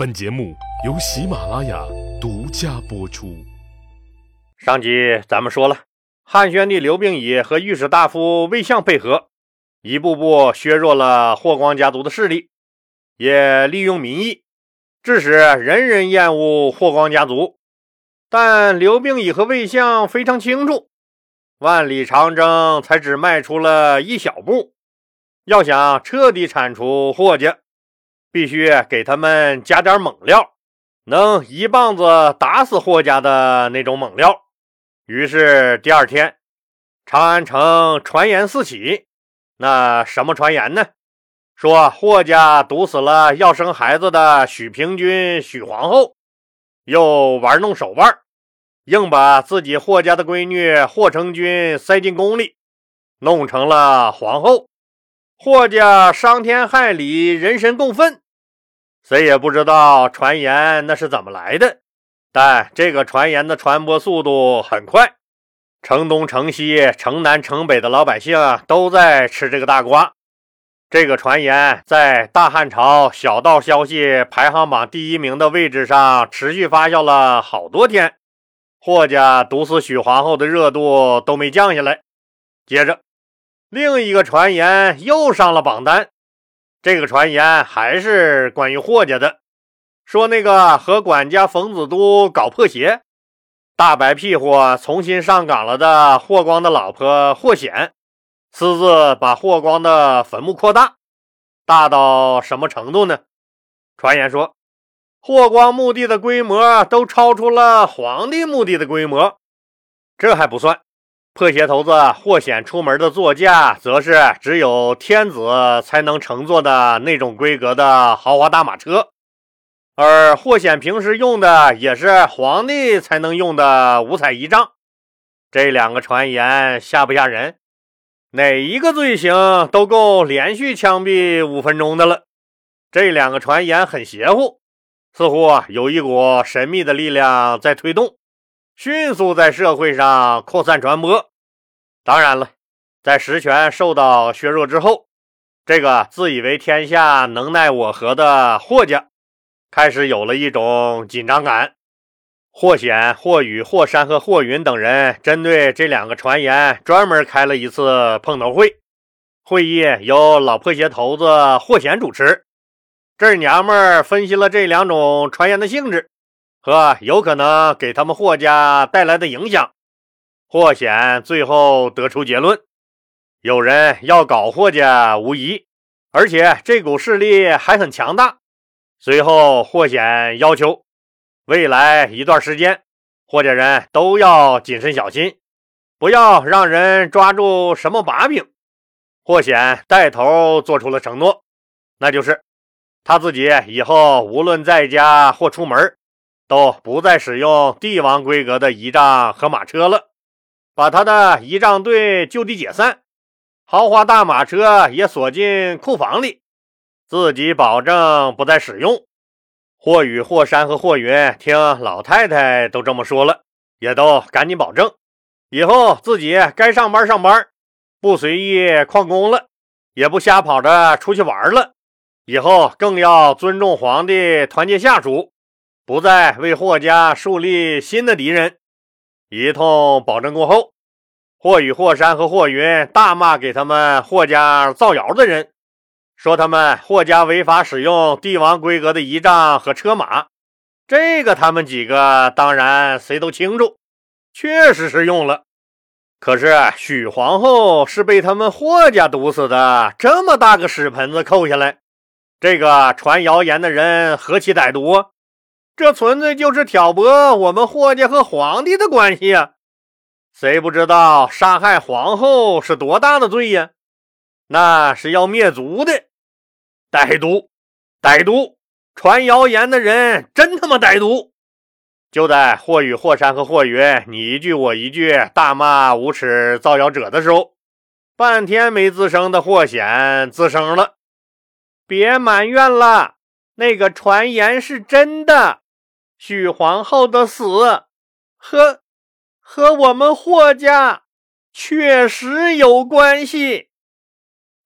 本节目由喜马拉雅独家播出。上集咱们说了，汉宣帝刘病已和御史大夫魏相配合，一步步削弱了霍光家族的势力，也利用民意，致使人人厌恶霍光家族。但刘病已和魏相非常清楚，万里长征才只迈出了一小步，要想彻底铲除霍家。必须给他们加点猛料，能一棒子打死霍家的那种猛料。于是第二天，长安城传言四起。那什么传言呢？说霍家毒死了要生孩子的许平君、许皇后，又玩弄手腕，硬把自己霍家的闺女霍成君塞进宫里，弄成了皇后。霍家伤天害理，人神共愤。谁也不知道传言那是怎么来的，但这个传言的传播速度很快，城东城西、城南城北的老百姓都在吃这个大瓜。这个传言在大汉朝小道消息排行榜第一名的位置上持续发酵了好多天，霍家毒死许皇后的热度都没降下来。接着。另一个传言又上了榜单，这个传言还是关于霍家的，说那个和管家冯子都搞破鞋，大白屁股重新上岗了的霍光的老婆霍显，私自把霍光的坟墓扩大，大到什么程度呢？传言说，霍光墓地的规模都超出了皇帝墓地的规模，这还不算。破鞋头子霍显出门的座驾，则是只有天子才能乘坐的那种规格的豪华大马车，而霍显平时用的也是皇帝才能用的五彩仪仗。这两个传言吓不吓人？哪一个罪行都够连续枪毙五分钟的了。这两个传言很邪乎，似乎有一股神秘的力量在推动。迅速在社会上扩散传播。当然了，在实权受到削弱之后，这个自以为天下能奈我何的霍家，开始有了一种紧张感。霍显、霍宇、霍山和霍云等人针对这两个传言，专门开了一次碰头会。会议由老破鞋头子霍显主持，这娘们分析了这两种传言的性质。和有可能给他们霍家带来的影响，霍显最后得出结论：有人要搞霍家无疑，而且这股势力还很强大。随后，霍显要求未来一段时间，霍家人都要谨慎小心，不要让人抓住什么把柄。霍显带头做出了承诺，那就是他自己以后无论在家或出门。都不再使用帝王规格的仪仗和马车了，把他的仪仗队就地解散，豪华大马车也锁进库房里，自己保证不再使用。霍宇、霍山和霍云听老太太都这么说了，也都赶紧保证，以后自己该上班上班，不随意旷工了，也不瞎跑着出去玩了，以后更要尊重皇帝，团结下属。不再为霍家树立新的敌人。一通保证过后，霍宇、霍山和霍云大骂给他们霍家造谣的人，说他们霍家违法使用帝王规格的仪仗和车马。这个他们几个当然谁都清楚，确实是用了。可是许皇后是被他们霍家毒死的，这么大个屎盆子扣下来，这个传谣言的人何其歹毒！这纯粹就是挑拨我们霍家和皇帝的关系呀！谁不知道杀害皇后是多大的罪呀？那是要灭族的！歹毒，歹毒！传谣言的人真他妈歹毒！就在霍宇、霍山和霍云你一句我一句大骂无耻造谣者的时候，半天没吱声的霍显吱声了：“别埋怨了，那个传言是真的。”许皇后的死和和我们霍家确实有关系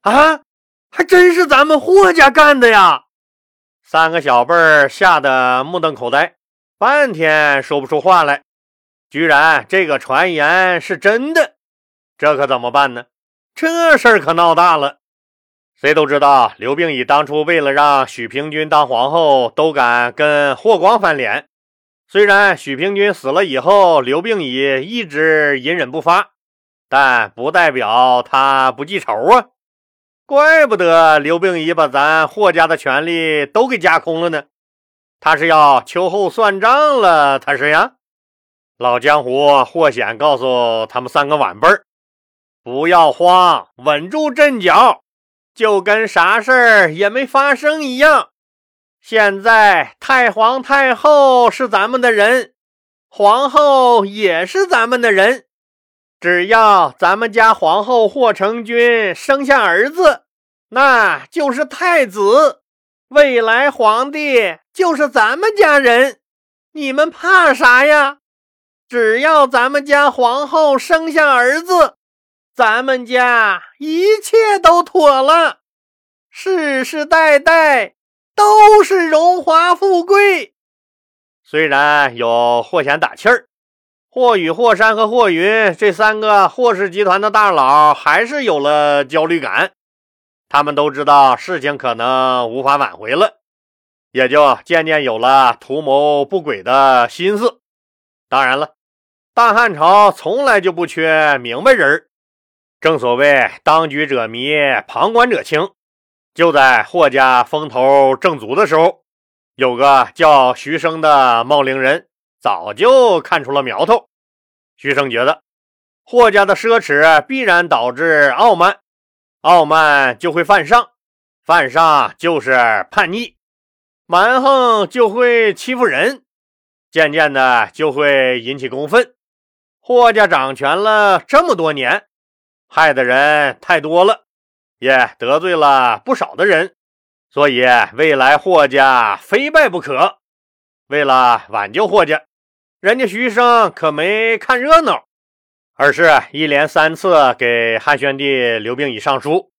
啊，还真是咱们霍家干的呀！三个小辈儿吓得目瞪口呆，半天说不出话来。居然这个传言是真的，这可怎么办呢？这事儿可闹大了。谁都知道，刘病已当初为了让许平君当皇后，都敢跟霍光翻脸。虽然许平君死了以后，刘病已一直隐忍不发，但不代表他不记仇啊。怪不得刘病已把咱霍家的权利都给架空了呢。他是要秋后算账了，他是呀。老江湖霍显告诉他们三个晚辈儿：“不要慌，稳住阵脚，就跟啥事儿也没发生一样。现在太皇太后是咱们的人，皇后也是咱们的人。只要咱们家皇后霍成君生下儿子，那就是太子，未来皇帝就是咱们家人。你们怕啥呀？”只要咱们家皇后生下儿子，咱们家一切都妥了，世世代代都是荣华富贵。虽然有霍显打气儿，霍宇、霍山和霍云这三个霍氏集团的大佬还是有了焦虑感。他们都知道事情可能无法挽回了，也就渐渐有了图谋不轨的心思。当然了，大汉朝从来就不缺明白人儿正所谓当局者迷，旁观者清。就在霍家风头正足的时候，有个叫徐生的茂陵人早就看出了苗头。徐生觉得霍家的奢侈必然导致傲慢，傲慢就会犯上，犯上就是叛逆，蛮横就会欺负人。渐渐的就会引起公愤。霍家掌权了这么多年，害的人太多了，也得罪了不少的人，所以未来霍家非败不可。为了挽救霍家，人家徐生可没看热闹，而是一连三次给汉宣帝刘病已上书，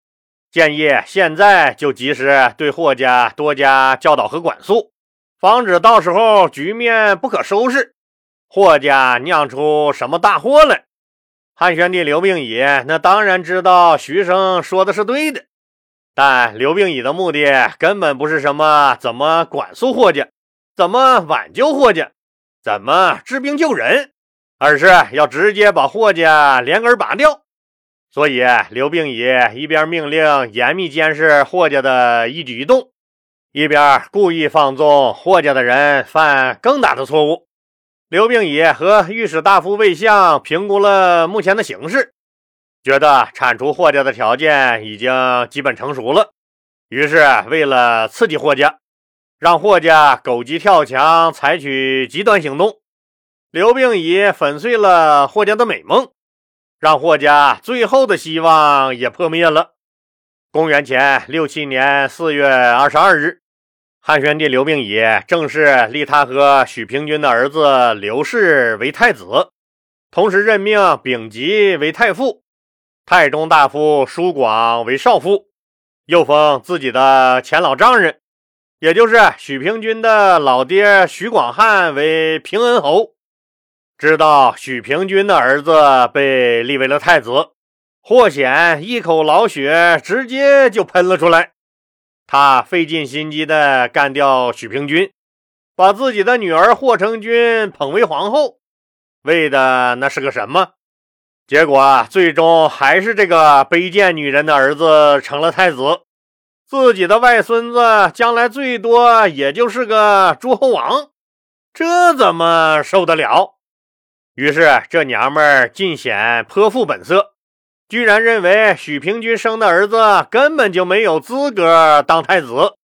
建议现在就及时对霍家多加教导和管束。防止到时候局面不可收拾，霍家酿出什么大祸来。汉宣帝刘病已那当然知道徐生说的是对的，但刘病已的目的根本不是什么怎么管束霍家，怎么挽救霍家，怎么治病救人，而是要直接把霍家连根拔掉。所以刘病已一边命令严密监视霍家的一举一动。一边故意放纵霍家的人犯更大的错误。刘病已和御史大夫魏相评估了目前的形势，觉得铲除霍家的条件已经基本成熟了。于是，为了刺激霍家，让霍家狗急跳墙，采取极端行动，刘病已粉碎了霍家的美梦，让霍家最后的希望也破灭了。公元前六七年四月二十二日。汉宣帝刘病已正式立他和许平君的儿子刘氏为太子，同时任命丙吉为太傅，太中大夫舒广为少傅，又封自己的前老丈人，也就是许平君的老爹许广汉为平恩侯。知道许平君的儿子被立为了太子，霍显一口老血直接就喷了出来。他费尽心机的干掉许平君，把自己的女儿霍成君捧为皇后，为的那是个什么？结果啊最终还是这个卑贱女人的儿子成了太子，自己的外孙子将来最多也就是个诸侯王，这怎么受得了？于是这娘们儿尽显泼妇本色。居然认为许平君生的儿子根本就没有资格当太子，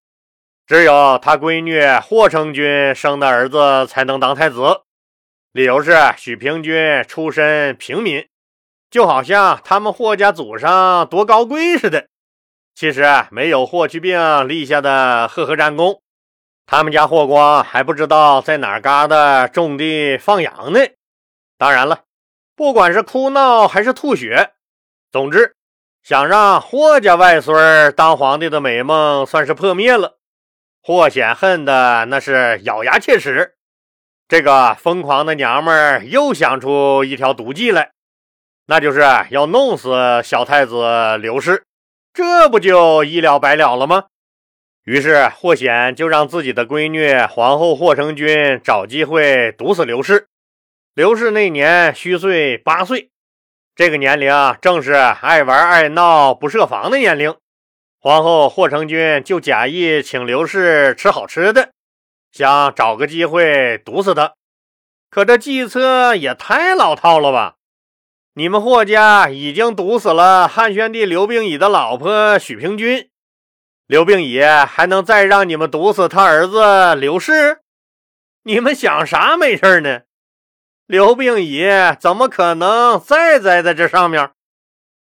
只有他闺女霍成君生的儿子才能当太子。理由是许平君出身平民，就好像他们霍家祖上多高贵似的。其实没有霍去病立下的赫赫战功，他们家霍光还不知道在哪嘎达种地放羊呢。当然了，不管是哭闹还是吐血。总之，想让霍家外孙儿当皇帝的美梦算是破灭了。霍显恨的那是咬牙切齿。这个疯狂的娘们儿又想出一条毒计来，那就是要弄死小太子刘氏，这不就一了百了了吗？于是霍显就让自己的闺女皇后霍成君找机会毒死刘氏。刘氏那年虚岁八岁，这个年龄正是爱玩爱闹不设防的年龄。皇后霍成君就假意请刘氏吃好吃的，想找个机会毒死他。可这计策也太老套了吧！你们霍家已经毒死了汉宣帝刘病已的老婆许平君。刘病已还能再让你们毒死他儿子刘氏？你们想啥没事呢？刘病已怎么可能再栽在这上面？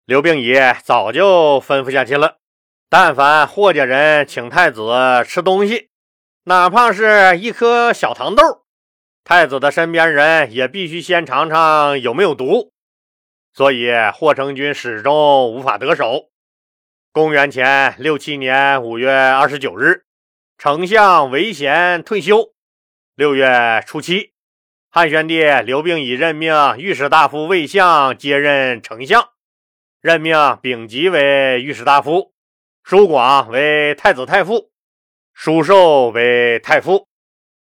刘病已早就吩咐下去了，但凡霍家人请太子吃东西，哪怕是一颗小糖豆，太子的身边人也必须先尝尝有没有毒。所以霍成君始终无法得手。公元前六七年五月二十九日，丞相韦贤退休。六月初七，汉宣帝刘病已任命御史大夫魏相接任丞相，任命丙吉为御史大夫，舒广为太子太傅，舒寿为太傅。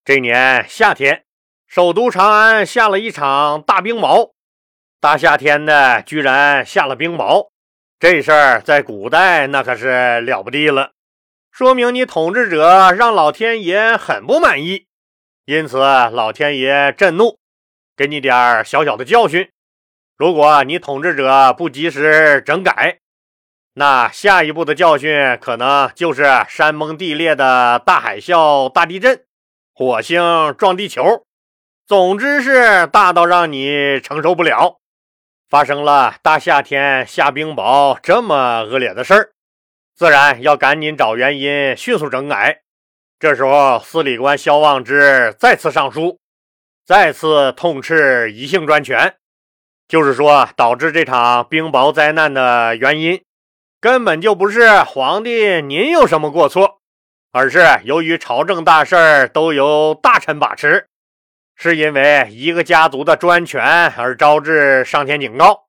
这年夏天，首都长安下了一场大冰雹，大夏天的居然下了冰雹。这事儿在古代那可是了不地了，说明你统治者让老天爷很不满意，因此老天爷震怒，给你点小小的教训。如果你统治者不及时整改，那下一步的教训可能就是山崩地裂的大海啸、大地震、火星撞地球，总之是大到让你承受不了。发生了大夏天下冰雹这么恶劣的事儿，自然要赶紧找原因，迅速整改。这时候，司礼官萧望之再次上书，再次痛斥一姓专权，就是说，导致这场冰雹灾难的原因，根本就不是皇帝您有什么过错，而是由于朝政大事都由大臣把持。是因为一个家族的专权而招致上天警告，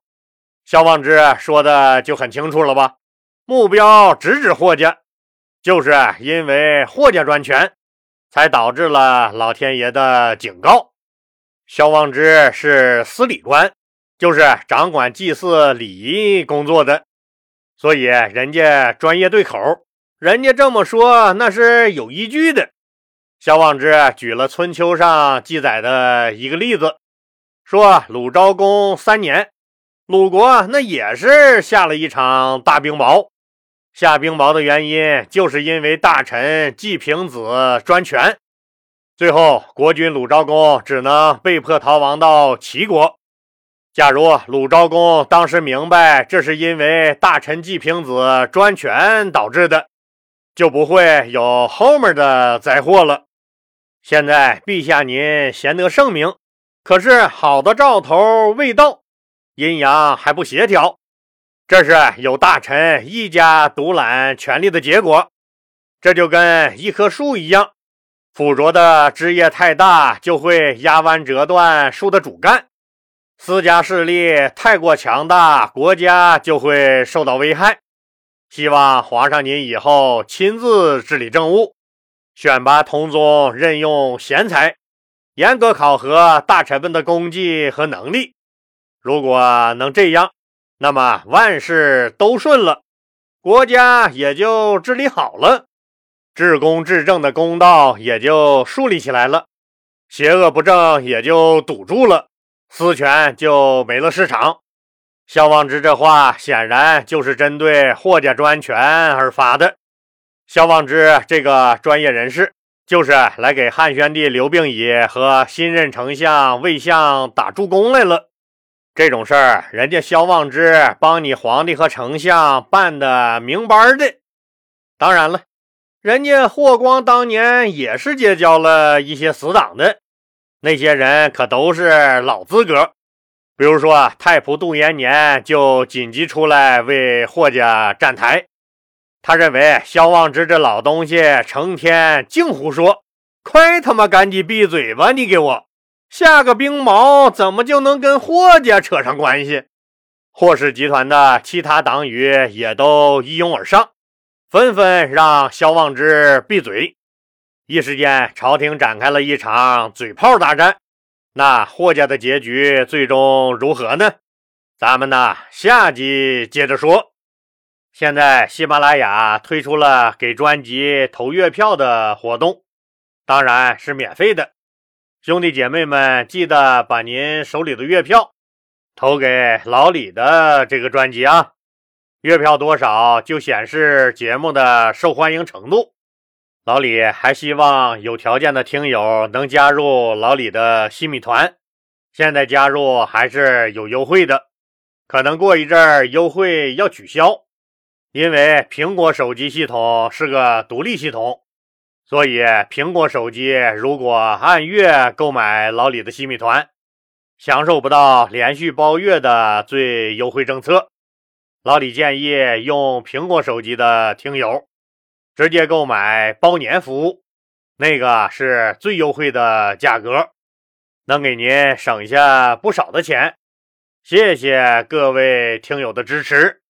萧望之说的就很清楚了吧？目标直指霍家，就是因为霍家专权，才导致了老天爷的警告。萧望之是司礼官，就是掌管祭祀礼仪工作的，所以人家专业对口，人家这么说那是有依据的。萧望之举了春秋上记载的一个例子，说鲁昭公三年，鲁国那也是下了一场大冰雹。下冰雹的原因，就是因为大臣季平子专权，最后国君鲁昭公只能被迫逃亡到齐国。假如鲁昭公当时明白这是因为大臣季平子专权导致的，就不会有后面的灾祸了。现在陛下您贤德圣明，可是好的兆头未到，阴阳还不协调，这是有大臣一家独揽权力的结果。这就跟一棵树一样，附着的枝叶太大，就会压弯折断树的主干；私家势力太过强大，国家就会受到危害。希望皇上您以后亲自治理政务。选拔同宗，任用贤才，严格考核大臣们的功绩和能力。如果能这样，那么万事都顺了，国家也就治理好了，治公治政的公道也就树立起来了，邪恶不正也就堵住了，私权就没了市场。萧望之这话显然就是针对霍家专权而发的。萧望之这个专业人士，就是来给汉宣帝刘病已和新任丞相魏相打助攻来了。这种事儿，人家萧望之帮你皇帝和丞相办的明白的。当然了，人家霍光当年也是结交了一些死党的，那些人可都是老资格。比如说太仆杜延年就紧急出来为霍家站台。他认为萧望之这老东西成天净胡说，快他妈赶紧闭嘴吧！你给我下个冰毛，怎么就能跟霍家扯上关系？霍氏集团的其他党羽也都一拥而上，纷纷让萧望之闭嘴。一时间，朝廷展开了一场嘴炮大战。那霍家的结局最终如何呢？咱们呢，下集接着说。现在喜马拉雅推出了给专辑投月票的活动，当然是免费的。兄弟姐妹们，记得把您手里的月票投给老李的这个专辑啊！月票多少就显示节目的受欢迎程度。老李还希望有条件的听友能加入老李的新米团，现在加入还是有优惠的，可能过一阵儿优惠要取消，因为苹果手机系统是个独立系统，所以苹果手机如果按月购买老李的新米团，享受不到连续包月的最优惠政策。老李建议用苹果手机的听友。直接购买包年服务，那个是最优惠的价格，能给您省下不少的钱。谢谢各位听友的支持。